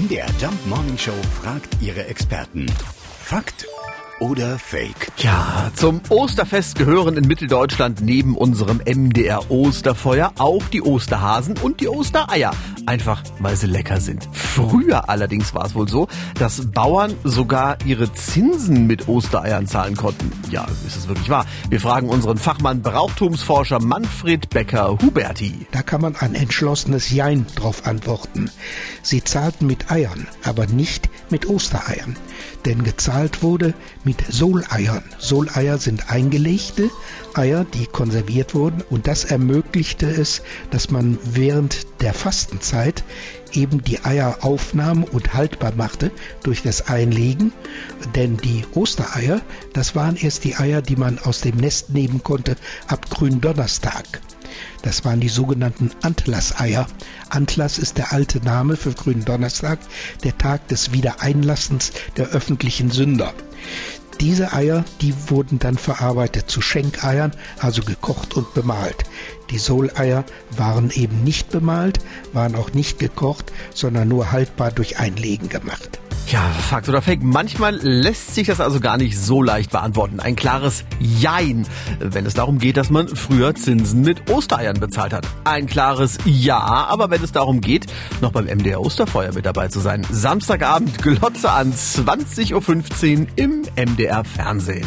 MDR Jump Morning Show fragt ihre Experten. Fakt oder Fake? Ja, zum Osterfest gehören in Mitteldeutschland neben unserem MDR Osterfeuer auch die Osterhasen und die Ostereier. Einfach weil sie lecker sind. Früher allerdings war es wohl so, dass Bauern sogar ihre Zinsen mit Ostereiern zahlen konnten. Ja, ist es wirklich wahr? Wir fragen unseren Fachmann Brauchtumsforscher Manfred Becker-Huberti. Da kann man ein entschlossenes Jein drauf antworten. Sie zahlten mit Eiern, aber nicht mit Ostereiern. Denn gezahlt wurde mit Soleiern. Soleier sind eingelegte Eier, die konserviert wurden und das ermöglichte es, dass man während der Fastenzeit eben die Eier aufnahm und haltbar machte durch das Einlegen, denn die Ostereier, das waren erst die Eier, die man aus dem Nest nehmen konnte ab Gründonnerstag. Das waren die sogenannten Antlasseier. Antlass ist der alte Name für Gründonnerstag, der Tag des Wiedereinlassens der öffentlichen Sünder. Diese Eier, die wurden dann verarbeitet zu Schenkeiern, also gekocht und bemalt. Die Soleier waren eben nicht bemalt, waren auch nicht gekocht, sondern nur haltbar durch Einlegen gemacht. Ja, Fakt oder Fake. Manchmal lässt sich das also gar nicht so leicht beantworten. Ein klares Jein, wenn es darum geht, dass man früher Zinsen mit Ostereiern bezahlt hat. Ein klares Ja, aber wenn es darum geht, noch beim MDR Osterfeuer mit dabei zu sein. Samstagabend Glotze an 20.15 Uhr im MDR Fernsehen.